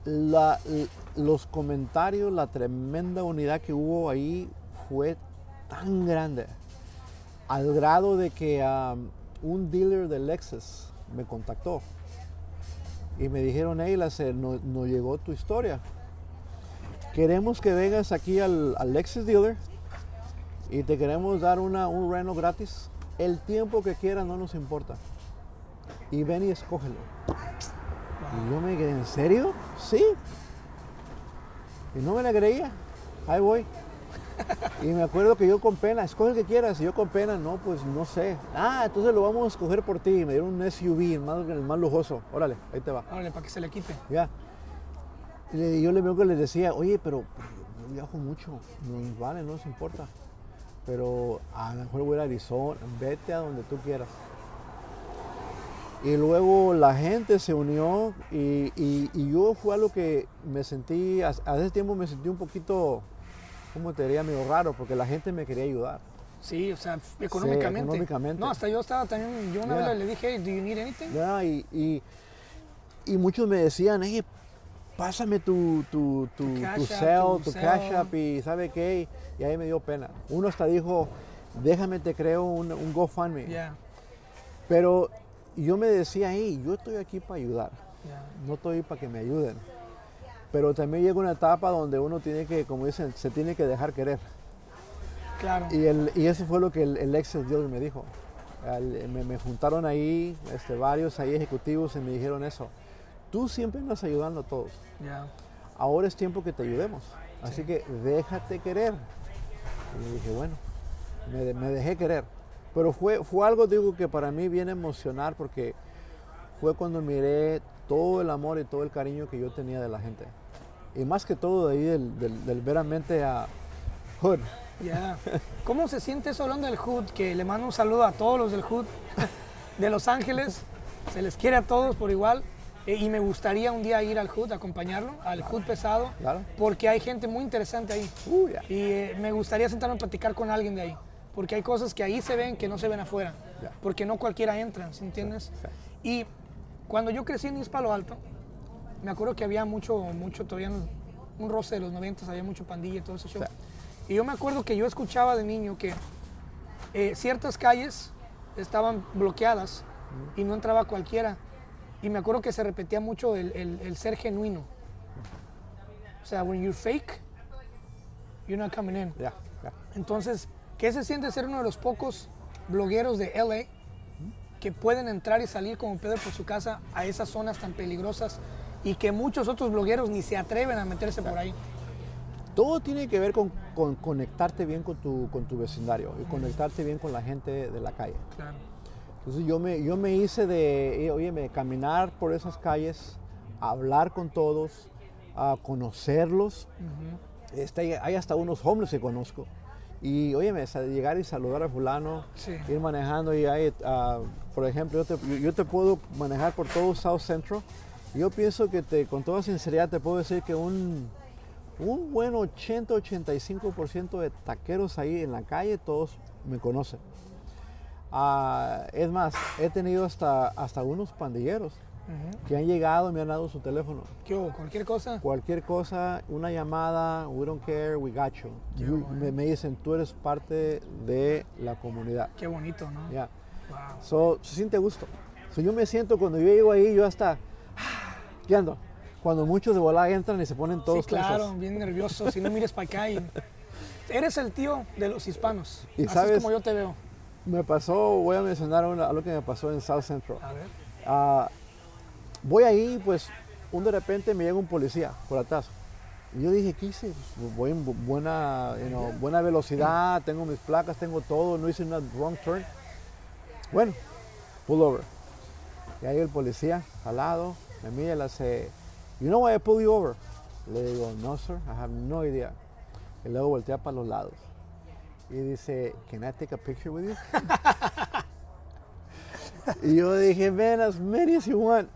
la- los comentarios, la tremenda unidad que hubo ahí fue tan grande, al grado de que ah, un dealer de Lexus me contactó. Y me dijeron, hey, nos no llegó tu historia. Queremos que vengas aquí al, al Lexus Dealer y te queremos dar una, un reno gratis. El tiempo que quieras no nos importa. Y ven y escógelo. Y yo me quedé, ¿en serio? Sí. Y no me la creía. Ahí voy. Y me acuerdo que yo con pena, escoge el que quieras. Y yo con pena, no, pues no sé. Ah, entonces lo vamos a escoger por ti. Me dieron un SUV, el más, el más lujoso. Órale, ahí te va. Órale, para que se le quite. Ya. Y yo le veo que les decía, oye, pero, yo viajo mucho. No, vale, no nos importa. Pero a lo mejor voy a a Arizona. Vete a donde tú quieras. Y luego la gente se unió y, y- y yo fue algo que me sentí, a, a ese tiempo me sentí un poquito, ¿cómo te diría? Medio raro, porque la gente me quería ayudar. Sí, o sea, económicamente. económicamente. No, hasta yo estaba también, yo una Yeah. vez le dije, hey, do you need anything? Y, y- y muchos me decían, hey, pásame tu, tu, tu, Tu Cash tu cash app y sabe qué. Y ahí me dio pena. Uno hasta dijo, déjame te creo un, un GoFundMe. Pero yo me decía, hey, yo estoy aquí para ayudar. no estoy para que me ayuden. Pero también llega una etapa donde uno tiene que, como dicen, se tiene que dejar querer. Claro. Y, el, y eso fue lo que el, el ex Dios me dijo. Me, me juntaron ahí este, varios ahí ejecutivos y me dijeron eso. Tú siempre andas ayudando a todos. Ya. Ahora es tiempo que te ayudemos. Así Sí. que déjate querer. Y dije, bueno, me, me dejé querer. Pero fue, fue algo, digo, que para mí viene emocionar porque fue cuando miré todo el amor y todo el cariño que yo tenía de la gente. Y más que todo de ahí del, del, del veramente a Hood. Ya. ¿Cómo se siente eso hablando del Hood? Que le mando un saludo a todos los del Hood de Los Ángeles. Se les quiere a todos por igual. Eh, y me gustaría un día ir al Hood, acompañarlo, al Hood pesado, Claro. porque hay gente muy interesante ahí. Uh, ya. Y eh, me gustaría sentarme a platicar con alguien de ahí. Porque hay cosas que ahí se ven que no se ven afuera. Ya. Porque no cualquiera entra, ¿sí entiendes? Sí. Y cuando yo crecí en East Palo Alto, me acuerdo que había mucho, mucho todavía en un roce de los 90, había mucho pandilla y todo ese show. Y yo me acuerdo que yo escuchaba de niño que eh, ciertas calles estaban bloqueadas y no entraba cualquiera. Y me acuerdo que se repetía mucho el, el- el ser genuino. O sea, when you're fake, you're not coming in. Ya. Entonces, ¿qué se siente ser uno de los pocos blogueros de LA que pueden entrar y salir como Pedro por su casa a esas zonas tan peligrosas y que muchos otros blogueros ni se atreven a meterse por ahí? Todo tiene que ver con, con conectarte bien con tu, con tu vecindario y conectarte bien con la gente de la calle. Claro. Entonces yo me, yo me hice de, eh, oye, me- caminar por esas calles, hablar con todos, a conocerlos. Este, hay, hasta unos homeless que conozco. Y oye, llegar y saludar a fulano, Sí. ir manejando y hay, ah, por ejemplo, yo te, yo- te puedo manejar por todo South Central. Yo pienso que te, con toda sinceridad te puedo decir que un, un buen 80-85% de taqueros ahí en la calle, todos me conocen. Ah, es más, he tenido hasta, hasta unos pandilleros Que han llegado y me han dado su teléfono. ¿Qué hubo? ¿Cualquier cosa? Cualquier cosa, una llamada, we don't care, we got you. You- me, me dicen, tú eres parte de la comunidad. Qué bonito, ¿no? Ya. Wow. So, se siente gusto. So, yo me siento cuando yo llego ahí, yo hasta, ¿qué ando? Cuando muchos de volada entran y se ponen todos sí, claro, tensos. bien nervioso. Si no mires para acá y... Eres el tío de los hispanos. Y Así sabes- es como yo te veo. Me pasó, voy a mencionar una- algo que me pasó en South Central. A ver. Ah, voy ahí, pues, un de repente me llega un policía por atrás. Y yo dije, ¿qué hice? Voy en bu- buena, you know, buena velocidad, tengo mis placas, tengo todo, no hice una wrong turn. Bueno, pull over. Y ahí el policía, al lado, me mira y le hace, you know why I pull you over? Le digo, no, sir, I have no idea. Y luego voltea para los lados. Y dice, can I take a picture with you? Y yo dije, man, as many as.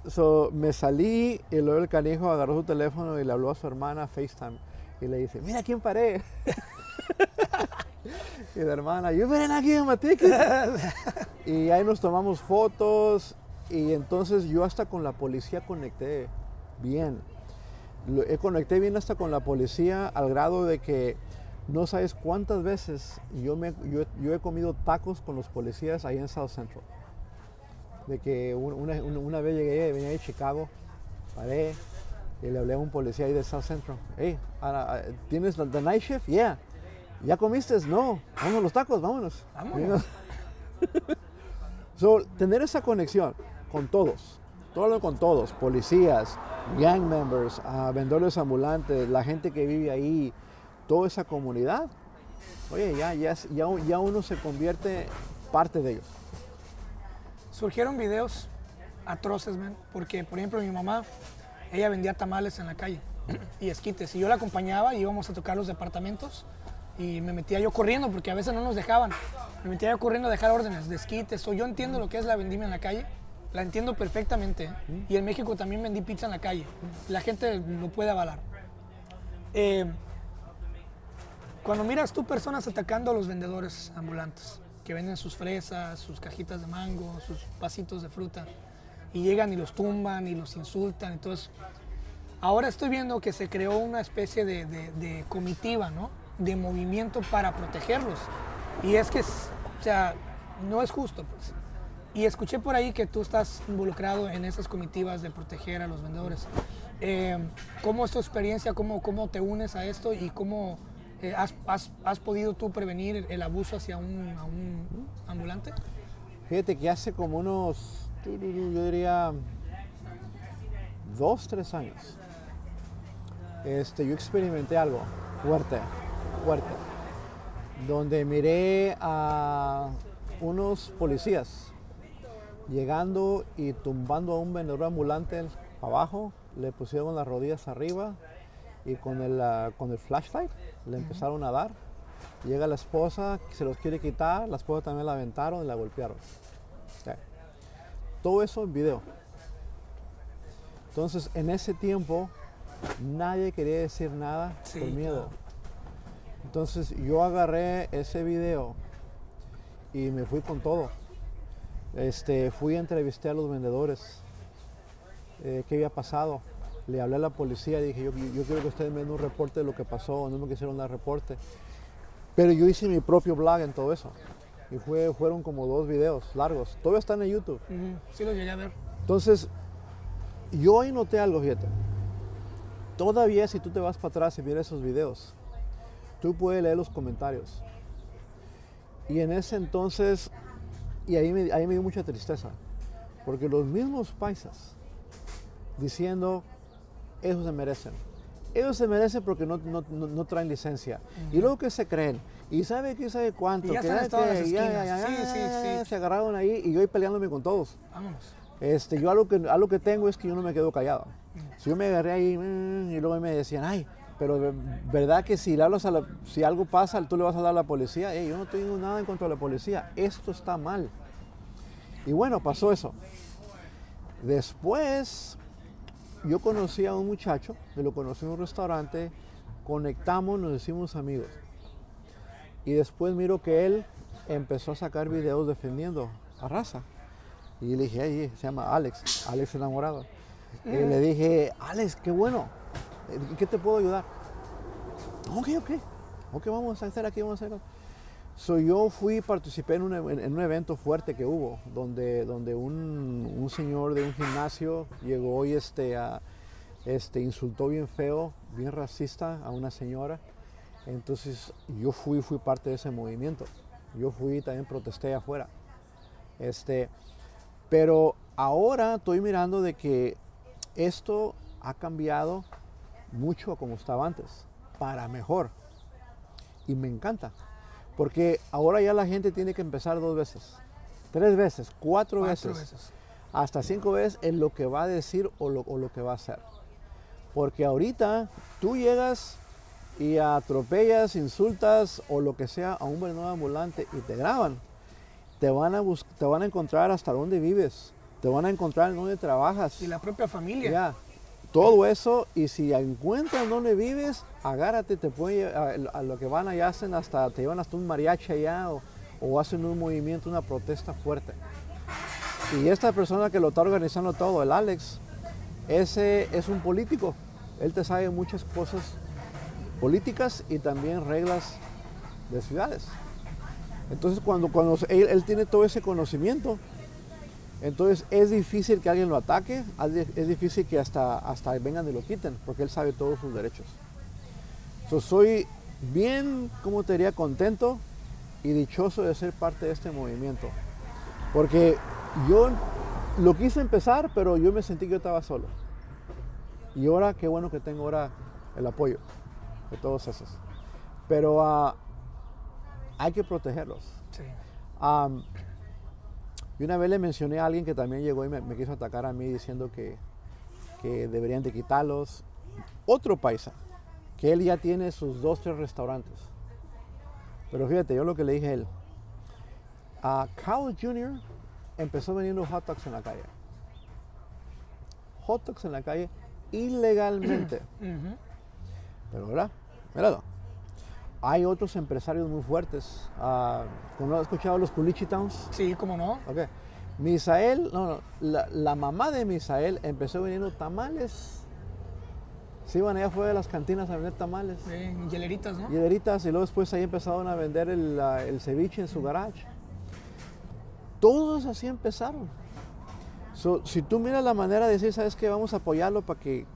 So me salí y luego el canijo agarró su teléfono y le habló a su hermana FaceTime. Y le dice, mira quién paré. y la hermana, not give him a y ahí nos tomamos fotos. Y entonces yo hasta con la policía conecté bien. Lo- eh, conecté bien hasta con la policía al grado de que no sabes cuántas veces yo, me, yo, yo he comido tacos con los policías ahí en South Central. De que un- una, una- una vez llegué, venía de Chicago, paré y le hablé a un policía ahí de South Central. Hey, ah, ah, ¿tienes the, the night shift? Yeah. ¿Ya comiste? No. Vámonos los tacos, vámonos. Vámonos. So, tener esa conexión con todos, todo con todos, policías, gang members, ah, vendedores ambulantes, la gente que vive ahí, toda esa comunidad, oye, ya, ya, ya, ya uno se convierte parte de ellos. Surgieron videos atroces, man, porque por ejemplo mi mamá, ella vendía tamales en la calle y esquites y yo la acompañaba y íbamos a tocar los departamentos y me metía yo corriendo porque a veces no nos dejaban. Me metía yo corriendo a dejar órdenes de esquites. O yo entiendo lo que es la vendimia en la calle, la entiendo perfectamente. Y en México también vendí pizza en la calle. La gente lo puede avalar. Eh, cuando miras tú personas atacando a los vendedores ambulantes, que venden sus fresas, sus cajitas de mango, sus pasitos de fruta, y llegan y los tumban y los insultan, entonces ahora estoy viendo que se creó una especie de, comitiva, ¿no? De movimiento para protegerlos. Y es que, o sea, no es justo, pues. Y escuché por ahí que tú estás involucrado en esas comitivas de proteger a los vendedores. Eh, ¿Cómo es tu experiencia? ¿Cómo, cómo te unes a esto? ¿Y cómo eh, has, podido tú prevenir el abuso hacia un ambulante? Fíjate que hace como unos, yo diría, dos, tres años, este, yo experimenté algo fuerte, fuerte, donde miré a unos policías llegando y tumbando a un vendedor ambulante abajo, le pusieron las rodillas arriba y con el, ah, con el flashlight le empezaron a dar. Llega la esposa, se los quiere quitar, la esposa también la aventaron y la golpearon. Todo eso en video. Entonces, en ese tiempo, nadie quería decir nada Sí, por miedo. Entonces, yo agarré ese video y me fui con todo. Este, fui a entrevistar a los vendedores. eh, ¿Qué había pasado? Le hablé a la policía dije, yo, yo quiero que ustedes me den un reporte de lo que pasó, no me quisieron dar reporte. Pero yo hice mi propio blog en todo eso. Y fue, fueron como dos videos largos. Todavía están en YouTube. Sí los llegué a ver. Entonces, yo ahí noté algo, fíjate. Todavía si tú te vas para atrás y miras esos videos, tú puedes leer los comentarios. Y en ese entonces, y ahí me, ahí me dio mucha tristeza, porque los mismos paisas diciendo, ellos se merecen. Ellos se merecen porque no, no- no- no traen licencia. Y luego que se creen. Y sabe qué sabe cuánto. Y ya que están en que- todas las ya, ya, esquinas. ya, Sí, ya, sí, ya, sí. Se agarraron ahí y yo ahí peleándome con todos. Vámonos. Este, yo algo que, algo que tengo es que yo no me quedo callado. Si yo me agarré ahí mm, y luego me decían, ay, pero verdad que si, le hablas a la- si algo pasa, tú le vas a dar a la policía. Ey, yo no tengo nada en contra de la policía. Esto está mal. Y bueno, pasó eso. Después, yo conocí a un muchacho, me lo conocí en un restaurante, conectamos, nos hicimos amigos. Y después miro que él empezó a sacar videos defendiendo a raza. Y le dije, "Ay, se llama Alex, Alex enamorado. Y le dije, Alex, qué bueno, ¿en qué te puedo ayudar? Ok, ok, ok, vamos a hacer aquí, vamos a hacer. So, yo fui, participé en un, e- en un evento fuerte que hubo, donde, donde un, un señor de un gimnasio llegó y este, este, insultó bien feo, bien racista a una señora. Entonces yo fui, fui parte de ese movimiento. Yo fui también protesté afuera. Este, pero ahora estoy mirando de que esto ha cambiado mucho como estaba antes, para mejor. Y me encanta, porque ahora ya la gente tiene que empezar dos veces, tres veces, cuatro, Cuatro veces, veces. hasta cinco veces en lo que va a decir o lo, o lo que va a hacer. Porque ahorita tú llegas y atropellas, insultas o lo que sea a un vendedor ambulante y te graban. Te van, a te van a encontrar hasta dónde vives, te van a encontrar en dónde trabajas. Y la propia familia. Ya, todo eso, y si encuentran dónde vives, agárrate, te pueden, a, a lo que van allá hacen hasta, te llevan hasta un mariachi allá o, hacen un movimiento, una protesta fuerte. Y esta persona que lo está organizando todo, el Alex, ese es un político. Él te sabe muchas cosas políticas y también reglas de ciudades. Entonces cuando, cuando él tiene todo ese conocimiento, Entonces es difícil que alguien lo ataque, es di- es difícil que hasta, hasta vengan y lo quiten, porque él sabe todos sus derechos. So, soy bien, como te diría, contento y dichoso de ser parte de este movimiento. Porque yo lo quise empezar, pero yo me sentí que yo estaba solo. Y ahora, qué bueno que tengo ahora el apoyo de todos esos. Pero ah, hay que protegerlos. Sí. Y una vez le mencioné a alguien que también llegó y me, me quiso atacar a mí diciendo que, que deberían de quitarlos. Otro paisa, que él ya tiene sus dos, tres restaurantes. Pero fíjate, yo lo que le dije a él, a Carl Jr. empezó vendiendo hot dogs en la calle. Hot dogs en la calle ilegalmente. Pero ahora, míralo. Hay otros empresarios muy fuertes. Ah, ¿no has escuchado los Culichi Towns? Sí, cómo no. Ok. Misael, no, no, la, la mamá de Misael empezó vendiendo tamales. Se iban allá afuera de las cantinas a vender tamales. Sí, hieleritas, ¿no? Hiederitas y luego después ahí empezaron a vender el, el ceviche en su garage. Todos así empezaron. So, si tú miras la manera de decir, ¿sabes qué? Vamos a apoyarlo para que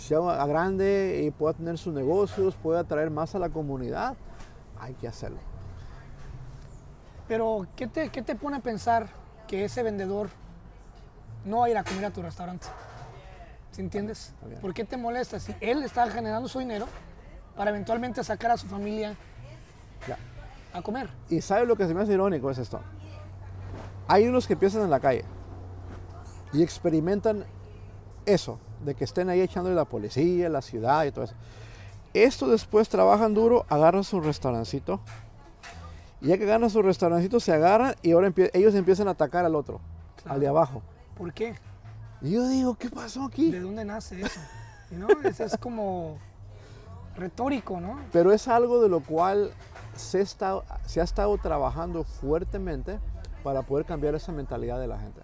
sea grande y pueda tener sus negocios, pueda atraer más a la comunidad, hay que hacerlo. Pero, ¿qué te, ¿qué te pone a pensar que ese vendedor no va a ir a comer a tu restaurante? ¿Sí entiendes? ¿Por qué te molesta? Si él está generando su dinero para eventualmente sacar a su familia Ya. a comer. Y ¿sabes lo que se me hace irónico es esto? Hay unos que empiezan en la calle y experimentan eso, de que estén ahí echándole la policía, la ciudad y todo eso. Estos después trabajan duro, agarran su restaurancito. Y ya que ganan su restaurancito, se agarran y ahora empie- ellos empiezan a atacar al otro, Claro. al de abajo. ¿Por qué? Y yo digo, ¿qué pasó aquí? ¿De dónde nace eso? ¿No? Eso es como retórico, ¿no? Pero es algo de lo cual se, está, se ha estado trabajando fuertemente para poder cambiar esa mentalidad de la gente.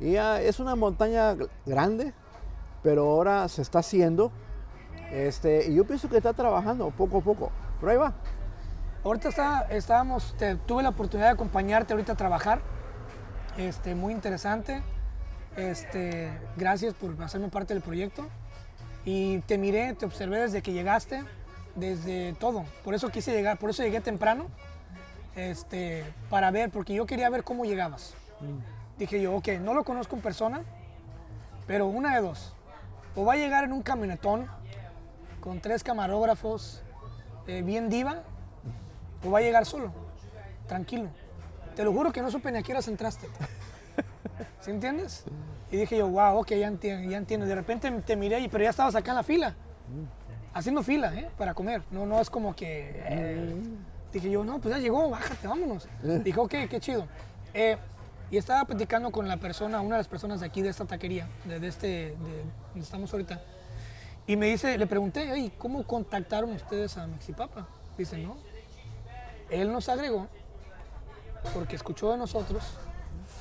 Y es una montaña gr- grande, pero ahora se está haciendo. Este, y yo pienso que está trabajando poco a poco. Pero ahí va. Ahorita está, estábamos, te- tuve la oportunidad de acompañarte ahorita a trabajar. Este, muy interesante. Este, gracias por hacerme parte del proyecto. Y te miré, te observé desde que llegaste, desde todo. Por eso quise llegar, por eso llegué temprano. Este, para ver, porque yo quería ver cómo llegabas. Dije yo, ok, no lo conozco en persona, pero una de dos. O va a llegar en un camionetón con tres camarógrafos, eh, bien diva, o va a llegar solo, tranquilo. Te lo juro que no supe ni a qué horas entraste. ¿Sí entiendes? Y dije yo, wow, ok, ya entiendo, ya entiendo. De repente te miré, y- pero ya estabas acá en la fila, haciendo fila, ¿eh? Para comer. No, no es como que... eh, Dije yo, no, pues ya llegó, bájate, vámonos. Dije, ok, qué chido. Eh, y estaba platicando con la persona, una de las personas de aquí, de esta taquería, de, de este, de donde estamos ahorita. Y me dice, le pregunté, "Ey, ¿cómo contactaron ustedes a Mexipapa? Dice, no. Él nos agregó porque escuchó de nosotros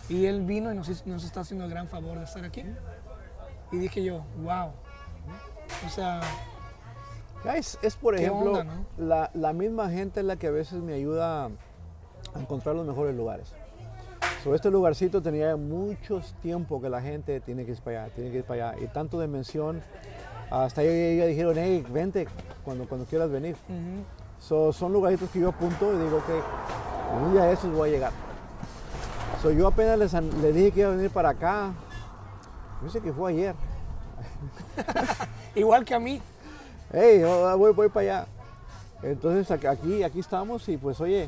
y él vino y nos, está haciendo el gran favor de estar aquí. Y dije yo, wow. O sea, Ya Es, por ¿Qué ejemplo, onda, no? la, la misma gente es la que a veces me ayuda a encontrar los mejores lugares. Sobre este lugarcito tenía muchos tiempo que la gente tiene que ir para allá, tiene que ir para allá. Y tanto de mención, hasta ya dijeron, hey, vente cuando, cuando quieras venir. ujú. So, son lugarcitos que yo apunto y digo que un día de estos voy a llegar. So, yo apenas les, les dije que iba a venir para acá. Yo sé que fue ayer. igual que a mí. hey, voy, voy para allá. Entonces aquí, aquí estamos y pues oye,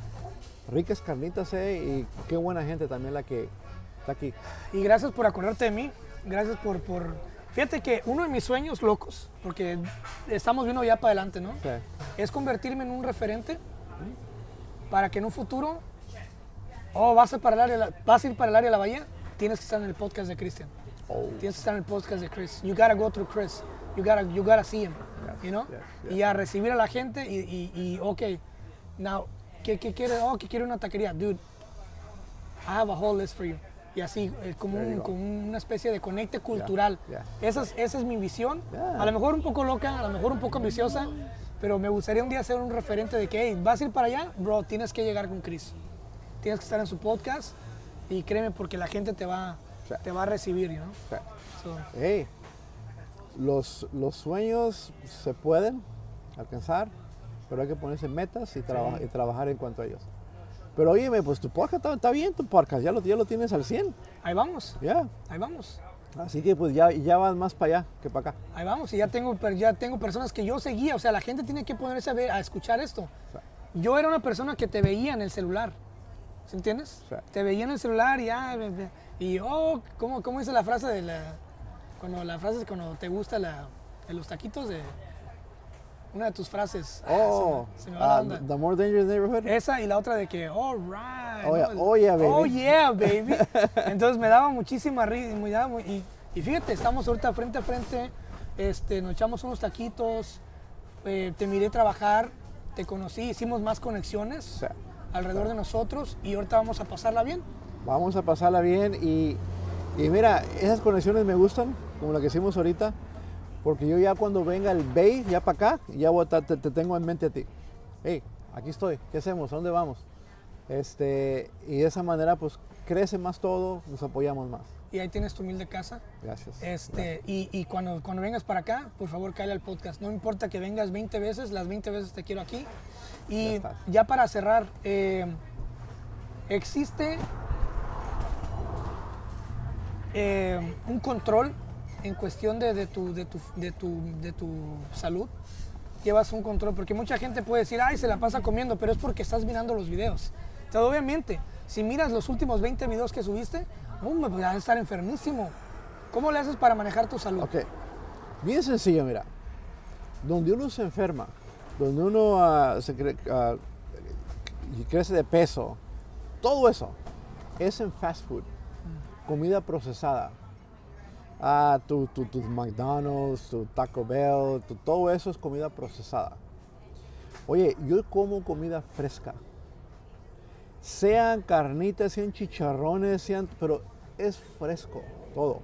ricas carnitas, eh, y qué buena gente también la que está aquí. Y gracias por acordarte de mí. Gracias por, por... Fíjate que uno de mis sueños locos, porque estamos viendo ya para adelante, ¿no? O sea, es convertirme en un referente para que en un futuro, oh, vas a, para el área, la- vas a ir para el área de la bahía, tienes que estar en el podcast de Christian. oh, Tienes que estar en el podcast de Chris. You gotta go through Chris. You gotta, you gotta see him. You know? yes, Y a recibir a la gente y, y, y ok, now, ¿qué, qué quiere? Oh, que quiere una taquería. Dude, I have a whole list for you. Y así, eh, como, un- como una especie de conecte cultural. yeah. Esa, es, esa es mi visión. Yeah. A lo mejor un poco loca, a lo mejor un poco ambiciosa, pero me gustaría un día ser un referente de que, hey, vas a ir para allá, bro, tienes que llegar con Chris. Tienes que estar en su podcast y créeme porque la gente te va, te va a recibir, ¿no? Sí. So, Hey, los, los sueños se pueden alcanzar, pero hay que ponerse metas y, traba- y trabajar en cuanto a ellos. Pero óyeme, pues tu podcast está, está bien, tu podcast, ya lo, ya lo tienes al 100, ahí vamos, ya. ahí vamos. Así que pues ya, ya vas más para allá que para acá. Ahí vamos, y ya tengo, ya tengo personas que yo seguía, o sea, la gente tiene que ponerse a, ver, a escuchar esto. Yo era una persona que te veía en el celular, ¿sí entiendes? Te veía en el celular y ve- y oh, ¿cómo, cómo dice la frase de la, cuando la frase es cuando te gusta la, de los taquitos de, una de tus frases. Ah, Oh, se me, se me va la ah, onda. The More Dangerous Neighborhood. Esa y la otra de que, all right. Oh, yeah, ¿no? oh, yeah, baby. Oh, yeah, baby. Entonces me daba muchísima risa. Y, y fíjate, estamos ahorita frente a frente, este, nos echamos unos taquitos, eh, te miré trabajar, te conocí, hicimos más conexiones Sí. alrededor de nosotros y ahorita vamos a pasarla bien. Vamos a pasarla bien y, y mira, esas conexiones me gustan, como la que hicimos ahorita, porque yo ya cuando venga el Bay, ya para acá, ya voy a estar- te, te tengo en mente a ti. Hey, aquí estoy, ¿qué hacemos? ¿A dónde vamos? Este, y de esa manera pues crece más todo, nos apoyamos más. Y ahí tienes tu humilde casa. Gracias. Este, y, y cuando, cuando vengas para acá, por favor, cállale al podcast. No importa que vengas 20 veces, las 20 veces te quiero aquí. Y ya, para cerrar, eh, existe eh, un control en cuestión de, tu, de, tu, de, tu, de tu salud. Llevas un control, porque mucha gente puede decir, ay, se la pasa comiendo, pero es porque estás mirando los videos. Entonces, obviamente, si miras los últimos 20 videos que subiste, hombre, pues vas a estar enfermísimo. ¿Cómo le haces para manejar tu salud? Ok, bien sencillo, mira. Donde uno se enferma, donde uno ah, se ah, crece de peso, todo eso es en fast food, comida procesada. Ah, tu, tu, tus McDonald's, tu Taco Bell, tu- todo eso es comida procesada. Oye, yo como comida fresca. Sean carnitas, sean chicharrones, sean, pero es fresco todo.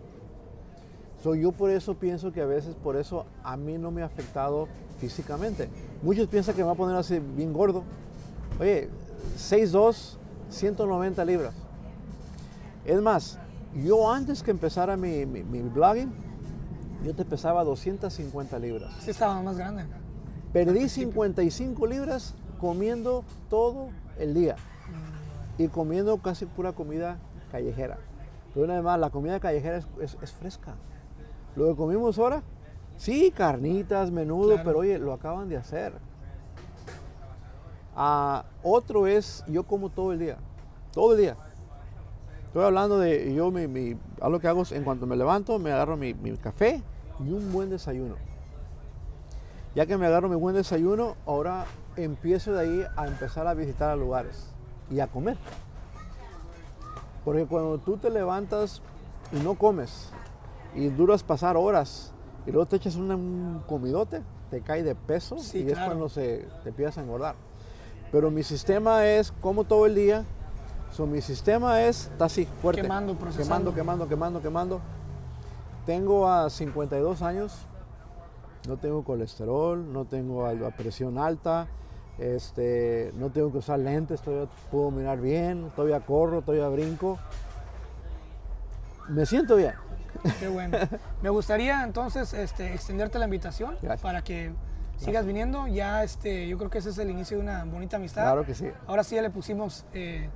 So, yo por eso pienso que a veces por eso a mí no me ha afectado físicamente. Muchos piensan que me va a poner así bien gordo. Oye, 6'2, 190 libras. Es más, yo antes que empezara mi, mi, mi blogging, yo te pesaba 250 libras. Sí estaba más grande. Perdí 55 libras comiendo todo el día y comiendo casi pura comida callejera. Pero una vez más, la comida callejera es, es- es fresca. Lo que comimos ahora, sí, carnitas, menudo, Claro. pero oye, lo acaban de hacer. Ah, otro es, yo como todo el día, todo el día. Estoy hablando de, yo mi, mi- algo que hago es, en cuanto me levanto, me agarro mi, mi café y un buen desayuno. Ya que me agarro mi buen desayuno, ahora empiezo de ahí a empezar a visitar a lugares y a comer. Porque cuando tú te levantas y no comes y duras pasar horas y luego te echas un comidote, te cae de peso Sí, y es claro. cuando se te empiezas a engordar. Pero mi sistema es como todo el día. So, mi sistema es, está así, fuerte. Quemando, procesando. Quemando, quemando, quemando, quemando. Tengo a 52 años. No tengo colesterol, no tengo la presión alta, este, no tengo que usar lentes, todavía puedo mirar bien, todavía corro, todavía brinco. Me siento bien. Qué bueno. Me gustaría entonces este, extenderte la invitación Gracias. para que sigas viniendo. Ya este, yo creo que ese es el inicio de una bonita amistad. Claro que sí. Ahora sí ya le pusimos eh,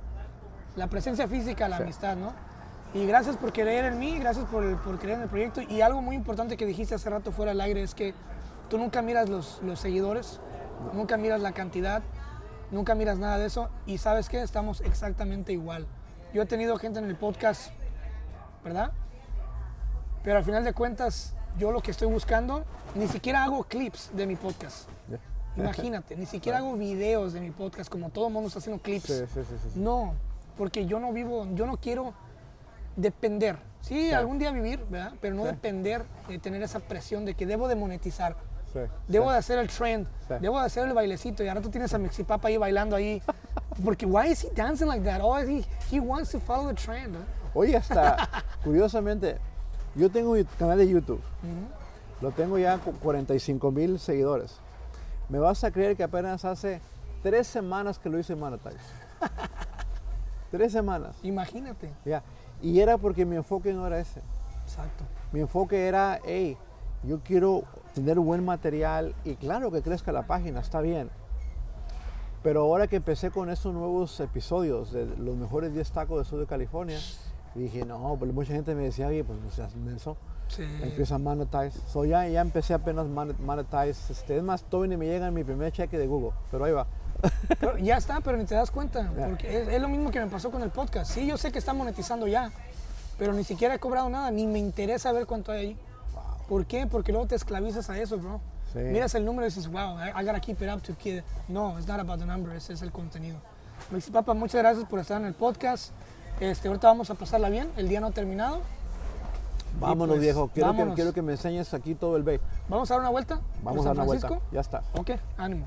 la presencia física la Sí. amistad, ¿no? Y gracias por creer en mí, gracias por, por creer en el proyecto. Y algo muy importante que dijiste hace rato fuera del aire es que tú nunca miras los, los seguidores, nunca miras la cantidad, nunca miras nada de eso. Y sabes qué, estamos exactamente igual. Yo he tenido gente en el podcast, ¿verdad? Pero al final de cuentas, yo lo que estoy buscando, ni siquiera hago clips de mi podcast. Imagínate, ni siquiera hago videos de mi podcast como todo el mundo está haciendo clips. Sí, sí, sí. No, porque yo no vivo, yo no quiero depender. Sí, algún día vivir, ¿verdad? Pero no Sí. depender de tener esa presión de que debo de monetizar. Sí, Debo de hacer el trend, debo de hacer el bailecito y ahora tú tienes a Mexipapa ahí bailando ahí. Porque why is he dancing like that? Oh, he, he wants to follow the trend. ¿no? Oye, hasta curiosamente, yo tengo mi canal de YouTube. Lo tengo ya con 45 mil seguidores. Me vas a creer que apenas hace tres semanas que lo hice monetize. tres semanas. Imagínate. Ya. Y era porque mi enfoque no era ese. Exacto. Mi enfoque era, hey, yo quiero tener buen material y claro que crezca la página, está bien. Pero ahora que empecé con estos nuevos episodios de los mejores 10 tacos de sur de California, dije, no, pues mucha gente me decía, oye, pues no seas menso. Sí. Empieza a monetize. So ya, ya empecé apenas monet- monetize. Este, es más, todavía ni me llega mi primer cheque de Google, pero ahí va. Pero ya está, pero ni te das cuenta. Porque es, es lo mismo que me pasó con el podcast. Sí, yo sé que está monetizando ya, pero ni siquiera he cobrado nada, ni me interesa ver cuánto hay ahí. ¿Por qué? Porque luego te esclavizas a eso, bro. Sí. Miras el número y dices, wow, I, I gotta keep it up to kid. No, it's not about the number, ese es el contenido. Mexi Papa, muchas gracias por estar en el podcast. Este, ahorita vamos a pasarla bien, el día no ha terminado. Vámonos, pues, viejo. Quiero que, vámonos. quiero que me enseñes aquí todo el bay. ¿Vamos a dar una vuelta? Vamos a dar una vuelta. Ya está. Ok, ánimo.